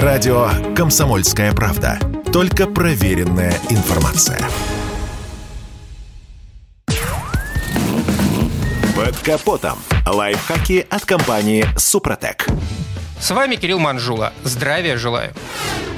Радио «Комсомольская правда». Только проверенная информация. Под капотом. Лайфхаки от компании «Супротек». С вами Кирилл Манжула. Здравия желаю.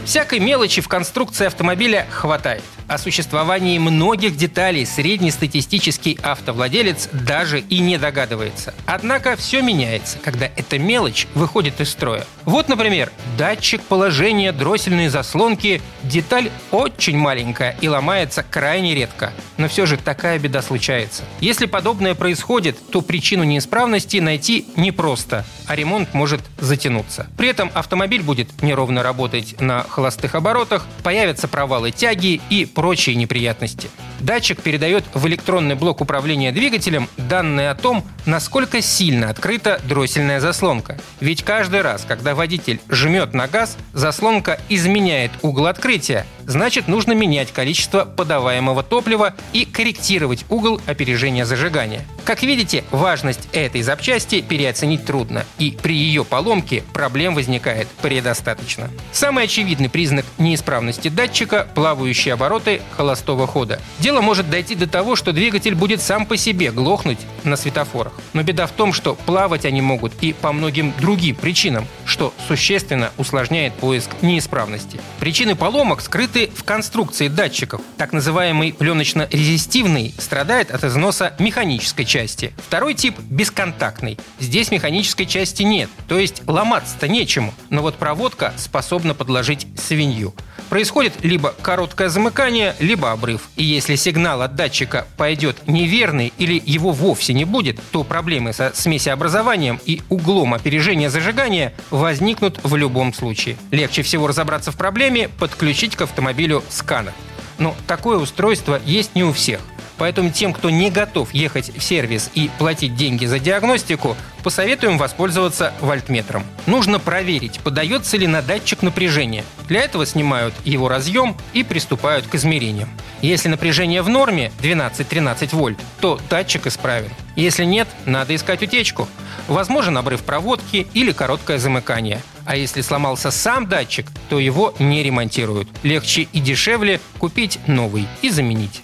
Всякой мелочи в конструкции автомобиля хватает. О существовании многих деталей среднестатистический автовладелец даже и не догадывается. Однако все меняется, когда эта мелочь выходит из строя. Вот, например, датчик положения дроссельной заслонки – деталь очень маленькая и ломается крайне редко. Но все же такая беда случается. Если подобное происходит, то причину неисправности найти непросто, а ремонт может затянуться. При этом автомобиль будет неровно работать на холостых оборотах, появятся провалы тяги и прочие неприятности. Датчик передает в электронный блок управления двигателем данные о том, насколько сильно открыта дроссельная заслонка. Ведь каждый раз, когда водитель жмет на газ, заслонка изменяет угол открытия, значит нужно менять количество подаваемого топлива и корректировать угол опережения зажигания. Как видите, важность этой запчасти переоценить трудно, и при ее поломке проблем возникает предостаточно. Самый очевидный признак неисправности датчика – плавающие обороты холостого хода. Дело может дойти до того, что двигатель будет сам по себе глохнуть на светофорах. Но беда в том, что плавать они могут и по многим другим причинам, что существенно усложняет поиск неисправности. Причины поломок скрыты в конструкции датчиков. Так называемый пленочно-резистивный страдает от износа механической части. Второй тип – бесконтактный. Здесь механической части нет, то есть ломаться-то нечему. Но вот проводка способна подложить свинью. Происходит либо короткое замыкание, либо обрыв. И если сигнал от датчика пойдет неверный или его вовсе не будет, то проблемы со смесеобразованием и углом опережения зажигания возникнут в любом случае. Легче всего разобраться в проблеме, подключить к автомобилю сканер. Но такое устройство есть не у всех. Поэтому тем, кто не готов ехать в сервис и платить деньги за диагностику, посоветуем воспользоваться вольтметром. Нужно проверить, подается ли на датчик напряжение. Для этого снимают его разъем и приступают к измерениям. Если напряжение в норме 12-13 вольт, то датчик исправен. Если нет, надо искать утечку. Возможен обрыв проводки или короткое замыкание. А если сломался сам датчик, то его не ремонтируют. Легче и дешевле купить новый и заменить.